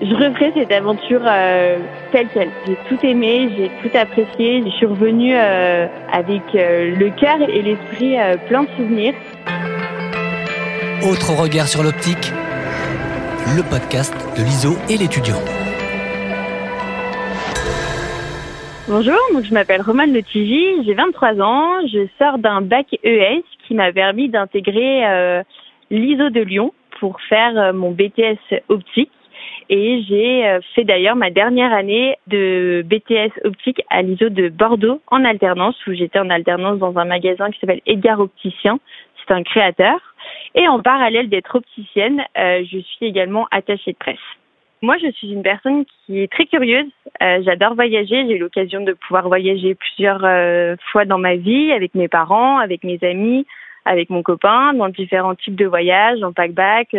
je referai cette aventure euh, telle qu'elle. J'ai tout aimé, j'ai tout apprécié. Je suis revenue euh, avec euh, le cœur et l'esprit plein de souvenirs. Autre regard sur l'optique, le podcast de l'ISO et l'étudiant. Bonjour, donc je m'appelle Romane Letigi, j'ai 23 ans, je sors d'un bac ES qui m'a permis d'intégrer l'ISO de Lyon pour faire mon BTS optique et j'ai euh, fait d'ailleurs ma dernière année de BTS optique à l'ISO de Bordeaux en alternance, où j'étais en alternance dans un magasin qui s'appelle Edgar Opticien. C'est un créateur. Et en parallèle d'être opticienne, euh, je suis également attachée de presse. Moi, je suis une personne qui est très curieuse. Euh, j'adore voyager. J'ai eu l'occasion de pouvoir voyager plusieurs fois dans ma vie avec mes parents, avec mes amis, avec mon copain, dans différents types de voyages, en pack-back,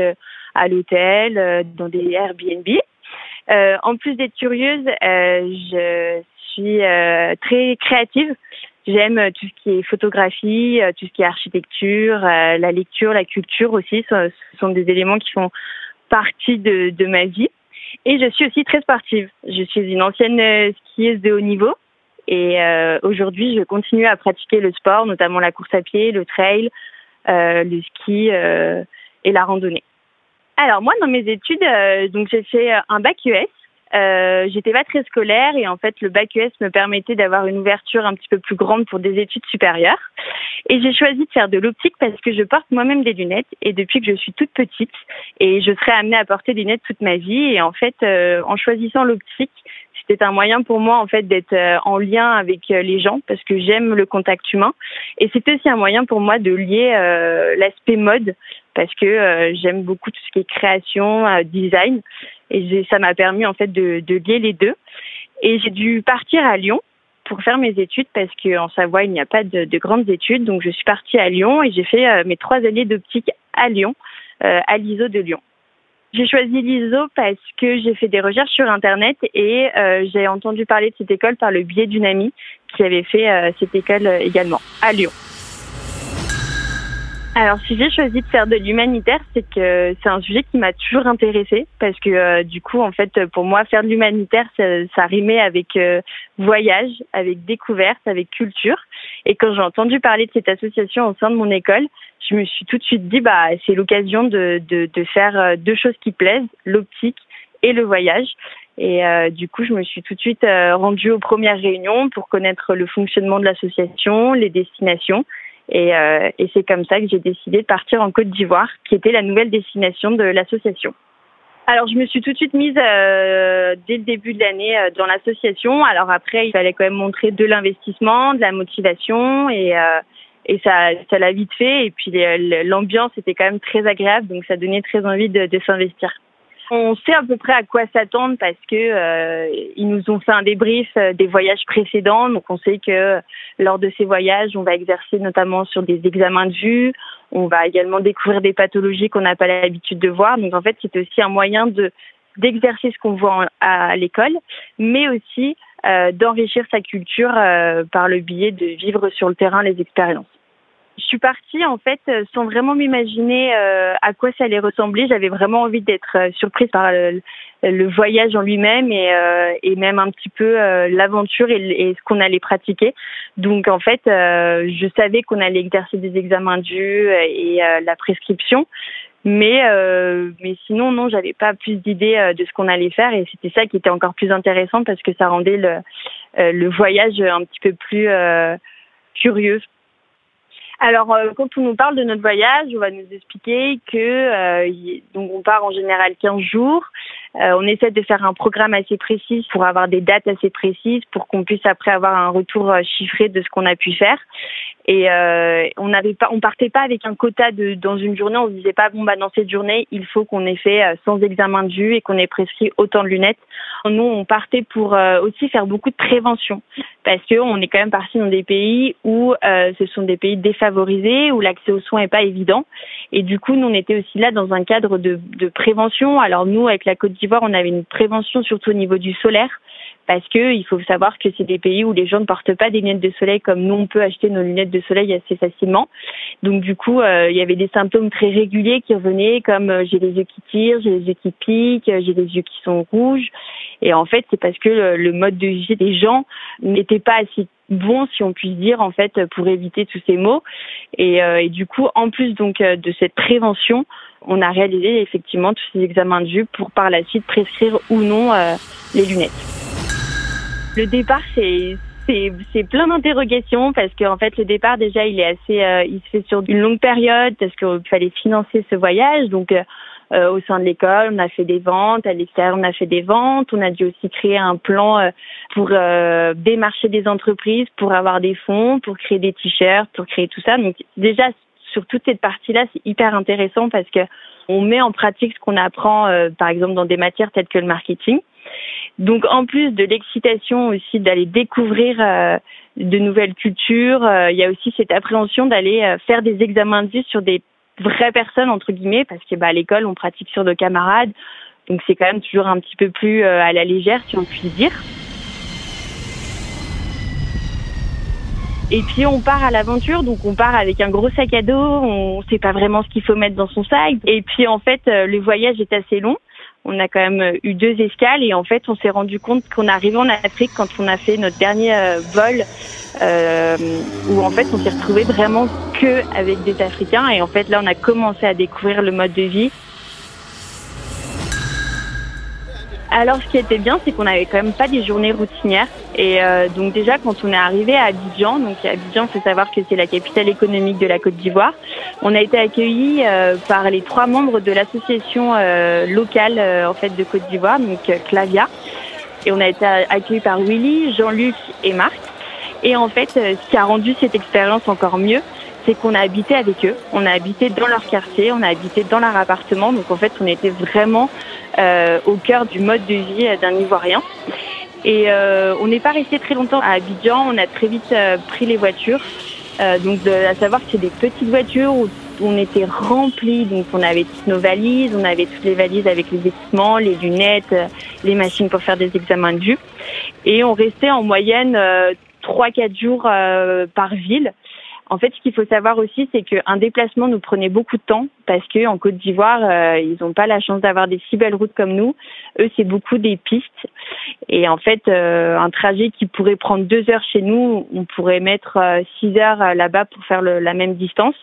à l'hôtel, euh, dans des Airbnb. Euh, en plus d'être curieuse, euh, je suis très créative. J'aime tout ce qui est photographie, tout ce qui est architecture, la lecture, la culture aussi. Ce sont des éléments qui font partie de, de ma vie. Et je suis aussi très sportive. Je suis une ancienne skieuse de haut niveau. Et euh, aujourd'hui, je continue à pratiquer le sport, notamment la course à pied, le trail, euh, le ski euh, et la randonnée. Alors moi, dans mes études, donc j'ai fait un bac US. J'étais pas très scolaire et en fait le bac US me permettait d'avoir une ouverture un petit peu plus grande pour des études supérieures. Et j'ai choisi de faire de l'optique parce que je porte moi-même des lunettes et depuis que je suis toute petite et je serai amenée à porter des lunettes toute ma vie et en fait en choisissant l'optique c'était un moyen pour moi en fait d'être en lien avec les gens parce que j'aime le contact humain et c'était aussi un moyen pour moi de lier l'aspect mode parce que euh, j'aime beaucoup tout ce qui est création, euh, design, et ça m'a permis en fait de, lier les deux. Et j'ai dû partir à Lyon pour faire mes études parce qu'en Savoie il n'y a pas de, de, grandes études, donc je suis partie à Lyon et j'ai fait euh, mes trois années d'optique à Lyon, à l'ISO de Lyon. J'ai choisi l'ISO parce que j'ai fait des recherches sur Internet et j'ai entendu parler de cette école par le biais d'une amie qui avait fait cette école également à Lyon. Alors, si j'ai choisi de faire de l'humanitaire, c'est que c'est un sujet qui m'a toujours intéressée parce que euh, du coup, en fait, pour moi, faire de l'humanitaire, ça, ça, rimait avec euh, voyage, avec découverte, avec culture. Et quand j'ai entendu parler de cette association au sein de mon école, je me suis tout de suite dit, bah, c'est l'occasion de, de, de, faire euh, deux choses qui plaisent, l'optique et le voyage. Et du coup, je me suis tout de suite rendue aux premières réunions pour connaître le fonctionnement de l'association, les destinations et, euh, et c'est comme ça que j'ai décidé de partir en Côte d'Ivoire, qui était la nouvelle destination de l'association. Alors, je me suis tout de suite mise euh, dès le début de l'année euh, dans l'association. Alors après, il fallait quand même montrer de l'investissement, de la motivation et euh, et ça ça l'a vite fait. Et puis l'ambiance était quand même très agréable, donc ça donnait très envie de, de s'investir. On sait à peu près à quoi s'attendre parce que euh, ils nous ont fait un débrief euh, des voyages précédents. Donc on sait que lors de ces voyages, on va exercer notamment sur des examens de vue. On va également découvrir des pathologies qu'on n'a pas l'habitude de voir. Donc en fait, c'est aussi un moyen de d'exercer ce qu'on voit à l'école, mais aussi euh, d'enrichir sa culture euh, par le biais de vivre sur le terrain les expériences. Je suis partie en fait euh, sans vraiment m'imaginer euh, à quoi ça allait ressembler. J'avais vraiment envie d'être euh, surprise par le, voyage en lui-même et, même un petit peu l'aventure et, ce qu'on allait pratiquer. Donc en fait, je savais qu'on allait exercer des examens vue et la prescription. Mais mais sinon non, j'avais pas plus d'idées de ce qu'on allait faire et c'était ça qui était encore plus intéressant parce que ça rendait le voyage un petit peu plus curieux alors, euh, quand on nous parle de notre voyage, on va nous expliquer que euh, donc on part en général 15 jours. Euh, on essaie de faire un programme assez précis pour avoir des dates assez précises pour qu'on puisse après avoir un retour chiffré de ce qu'on a pu faire. Et on n'avait pas, on partait pas avec un quota de dans une journée. On se disait pas bon bah dans cette journée il faut qu'on ait fait sans examen de vue et qu'on ait prescrit autant de lunettes. Nous on partait pour aussi faire beaucoup de prévention parce que on est quand même parti dans des pays où ce sont des pays défavorisés où l'accès aux soins n'est pas évident. Et du coup, nous, on était aussi là dans un cadre de, de prévention. Alors nous, avec la Côte d'Ivoire, on avait une prévention surtout au niveau du solaire parce que il faut savoir que c'est des pays où les gens ne portent pas des lunettes de soleil comme nous on peut acheter nos lunettes de soleil assez facilement. Donc du coup, il y avait des symptômes très réguliers qui revenaient comme j'ai les yeux qui tirent, j'ai les yeux qui piquent, j'ai les yeux qui sont rouges. Et en fait, c'est parce que le, mode de vie des gens n'était pas assez bon, si on puisse dire, en fait, pour éviter tous ces maux. Et, euh, du coup, en plus donc euh, de cette prévention, on a réalisé effectivement tous ces examens de vue pour par la suite prescrire ou non euh, les lunettes. Le départ, c'est c'est plein d'interrogations parce qu'en fait le départ déjà il est assez il se fait sur une longue période parce qu'il fallait financer ce voyage donc euh, au sein de l'école. On a fait des ventes, à l'extérieur on a fait des ventes. On a dû aussi créer un plan euh, pour euh, démarcher des entreprises, pour avoir des fonds, pour créer des t-shirts, pour créer tout ça. Donc déjà sur toute cette partie-là, c'est hyper intéressant parce que on met en pratique ce qu'on apprend, par exemple dans des matières telles que le marketing. Donc en plus de l'excitation aussi d'aller découvrir de nouvelles cultures, il y a aussi cette appréhension d'aller faire des examens de vue sur des vraies personnes entre guillemets parce que bah, à l'école on pratique sur nos camarades donc c'est quand même toujours un petit peu plus euh, à la légère si on puisse dire. Et puis on part à l'aventure, donc on part avec un gros sac à dos, on sait pas vraiment ce qu'il faut mettre dans son sac. Et puis en fait, euh, le voyage est assez long. On a quand même eu deux escales et en fait, on s'est rendu compte qu'on arrivait en Afrique quand on a fait notre dernier euh, vol, euh, où en fait, on s'est retrouvé vraiment que avec des Africains. Et en fait, là, on a commencé à découvrir le mode de vie Alors, ce qui était bien, c'est qu'on n'avait quand même pas des journées routinières. Et euh, donc déjà, quand on est arrivé à Abidjan, donc Abidjan, faut savoir que c'est la capitale économique de la Côte d'Ivoire, on a été accueillis euh, par les trois membres de l'association euh, locale en fait de Côte d'Ivoire, donc Clavia. Et on a été accueillis par Willy, Jean-Luc et Marc. Et en fait, ce qui a rendu cette expérience encore mieux, c'est qu'on a habité avec eux, on a habité dans leur quartier, on a habité dans leur appartement. Donc en fait, on était vraiment euh, au cœur du mode de vie d'un Ivoirien. Et euh, on n'est pas resté très longtemps à Abidjan, on a très vite euh, pris les voitures. donc de, à savoir que c'est des petites voitures où on était remplis, donc on avait toutes nos valises, on avait toutes les valises avec les équipements, les lunettes, les machines pour faire des examens de vue. Et on restait en moyenne trois 4 jours par ville. En fait, ce qu'il faut savoir aussi, c'est qu'un déplacement nous prenait beaucoup de temps parce que en Côte d'Ivoire, euh, ils n'ont pas la chance d'avoir des si belles routes comme nous. Eux, c'est beaucoup des pistes. Et en fait, euh, un trajet qui pourrait prendre deux heures chez nous, on pourrait mettre euh, six heures là-bas pour faire la même distance.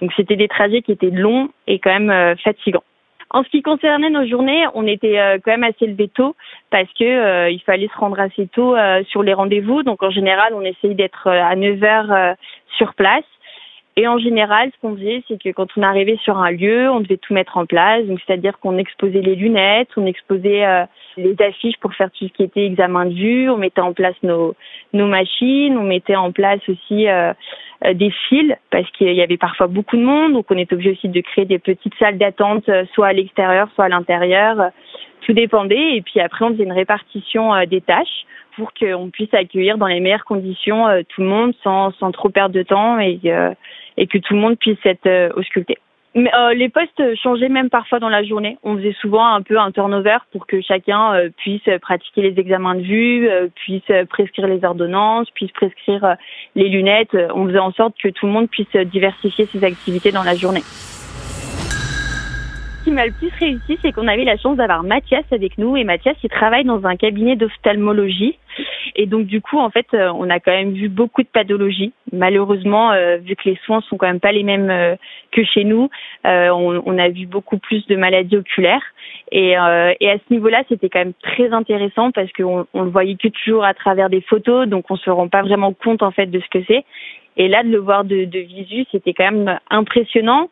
Donc, c'était des trajets qui étaient longs et quand même fatigants. En ce qui concernait nos journées, on était euh, quand même assez levé tôt parce que euh, il fallait se rendre assez tôt euh, sur les rendez-vous. Donc en général, on essayait d'être à 9 heures sur place. Et en général, ce qu'on faisait, c'est que quand on arrivait sur un lieu, on devait tout mettre en place. Donc, c'est-à-dire qu'on exposait les lunettes, on exposait les affiches pour faire tout ce qui était examen de vue, on mettait en place nos, nos machines, on mettait en place aussi euh, des fils parce qu'il y avait parfois beaucoup de monde, donc on était obligé aussi de créer des petites salles d'attente, euh, soit à l'extérieur, soit à l'intérieur. Tout dépendait. Et puis après, on faisait une répartition euh, des tâches pour qu'on puisse accueillir dans les meilleures conditions tout le monde sans, sans trop perdre de temps et, et que tout le monde puisse être ausculté. Mais, euh, les postes changeaient même parfois dans la journée. On faisait souvent un peu un turnover pour que chacun euh, puisse pratiquer les examens de vue, euh, puisse prescrire les ordonnances, puisse prescrire les lunettes. On faisait en sorte que tout le monde puisse diversifier ses activités dans la journée. Qui m'a le plus réussi, c'est qu'on avait la chance d'avoir Mathias avec nous. Et Mathias, il travaille dans un cabinet d'ophtalmologie. Et donc du coup, en fait, euh, on a quand même vu beaucoup de pathologies. Malheureusement, euh, vu que les soins sont quand même pas les mêmes euh, que chez nous, on, a vu beaucoup plus de maladies oculaires. Et, à ce niveau-là, c'était quand même très intéressant parce qu'on on le voyait que toujours à travers des photos, donc on se rend pas vraiment compte en fait de ce que c'est. Et là, de le voir de visu, c'était quand même impressionnant.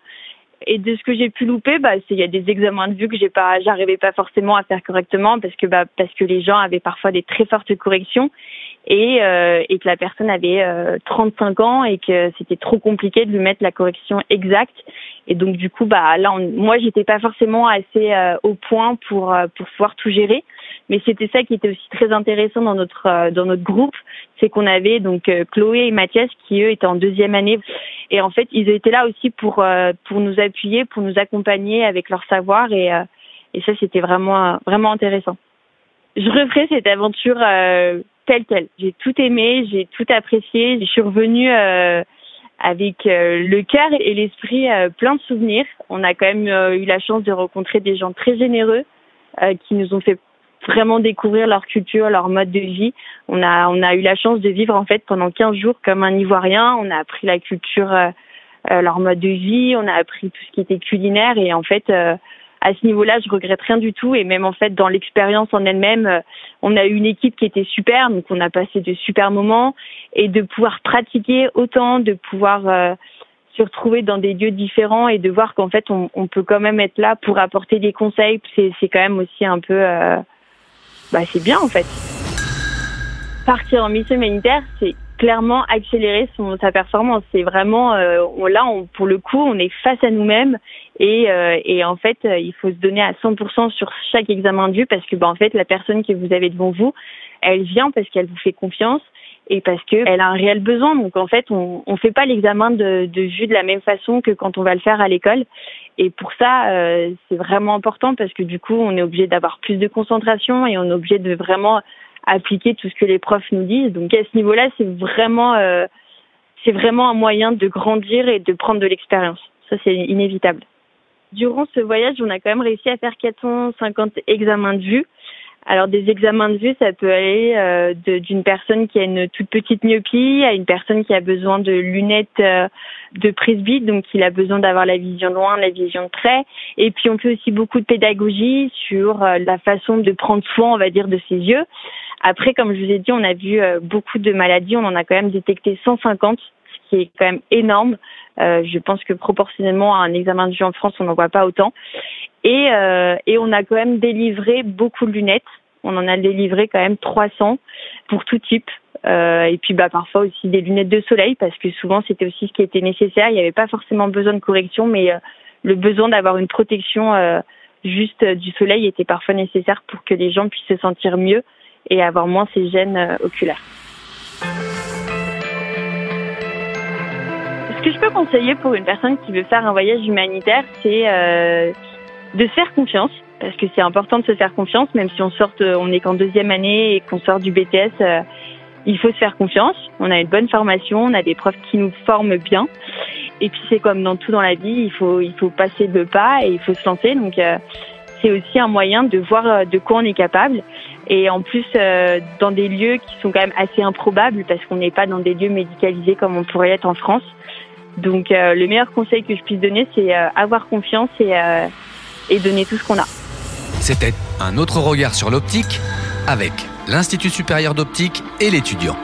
Et de ce que j'ai pu louper, bah, il y a des examens de vue que j'ai pas, j'arrivais pas forcément à faire correctement parce que bah, parce que les gens avaient parfois des très fortes corrections et euh, et que la personne avait 35 euh, ans et que c'était trop compliqué de lui mettre la correction exacte. Et donc du coup, bah là, on, moi, j'étais pas forcément assez euh, au point pour pour pouvoir tout gérer. Mais c'était ça qui était aussi très intéressant dans notre dans notre groupe, c'est qu'on avait donc Chloé et Mathias qui eux étaient en deuxième année et en fait, ils étaient là aussi pour euh, pour nous appuyer, pour nous accompagner avec leur savoir et euh, et ça c'était vraiment vraiment intéressant. Je referai cette aventure telle quelle. J'ai tout aimé, j'ai tout apprécié. Je suis revenue avec le cœur et l'esprit plein de souvenirs. On a quand même eu la chance de rencontrer des gens très généreux qui nous ont fait vraiment découvrir leur culture, leur mode de vie. On a, on a eu la chance de vivre en fait pendant 15 jours comme un Ivoirien. On a appris la culture, euh, euh, leur mode de vie, on a appris tout ce qui était culinaire. Et en fait, euh, à ce niveau-là, je regrette rien du tout. Et même en fait dans l'expérience en elle-même, on a eu une équipe qui était super, donc on a passé de super moments. Et de pouvoir pratiquer autant, de pouvoir se retrouver dans des lieux différents et de voir qu'en fait on, on, peut quand même être là pour apporter des conseils, c'est quand même aussi un peu bah, c'est bien en fait. Partir en mission humanitaire, c'est clairement accélérer son, sa performance. C'est vraiment euh, là, on, pour le coup, on est face à nous-mêmes et, euh, et en fait, euh, il faut se donner à 100% sur chaque examen vue parce que bah, en fait, la personne que vous avez devant vous, elle vient parce qu'elle vous fait confiance et parce qu'elle a un réel besoin. Donc en fait, on ne fait pas l'examen de, vue de la même façon que quand on va le faire à l'école. Et pour ça, euh, c'est vraiment important parce que du coup, on est obligé d'avoir plus de concentration et on est obligé de vraiment appliquer tout ce que les profs nous disent. Donc à ce niveau-là, c'est vraiment, euh, c'est vraiment un moyen de grandir et de prendre de l'expérience. Ça, c'est inévitable. Durant ce voyage, on a quand même réussi à faire 450 examens de vue. Alors des examens de vue, ça peut aller euh, d'une personne qui a une toute petite myopie à une personne qui a besoin de lunettes euh, de presbyte, donc il a besoin d'avoir la vision loin, la vision près. Et puis on fait aussi beaucoup de pédagogie sur euh, la façon de prendre soin, on va dire, de ses yeux. Après, comme je vous ai dit, on a vu beaucoup de maladies, on en a quand même détecté 150, ce qui est quand même énorme. je pense que proportionnellement à un examen de vue en France, on n'en voit pas autant. Et, euh, et on a quand même délivré beaucoup de lunettes. On en a délivré quand même 300 pour tout type. Euh, et puis bah parfois aussi des lunettes de soleil parce que souvent c'était aussi ce qui était nécessaire. Il n'y avait pas forcément besoin de correction, mais euh, le besoin d'avoir une protection euh, juste du soleil était parfois nécessaire pour que les gens puissent se sentir mieux et avoir moins ces gènes oculaires. Ce que je peux conseiller pour une personne qui veut faire un voyage humanitaire, c'est de se faire confiance parce que c'est important de se faire confiance, même si on sort, on est qu'en deuxième année et qu'on sort du BTS, euh, il faut se faire confiance. On a une bonne formation, on a des profs qui nous forment bien. Et puis c'est comme dans tout dans la vie, il faut il faut passer le pas et il faut se lancer. Donc euh, c'est aussi un moyen de voir euh, de quoi on est capable. Et en plus dans des lieux qui sont quand même assez improbables parce qu'on n'est pas dans des lieux médicalisés comme on pourrait être en France. Donc le meilleur conseil que je puisse donner, c'est avoir confiance et et donner tout ce qu'on a. C'était un autre regard sur l'optique avec l'Institut supérieur d'optique et l'étudiant.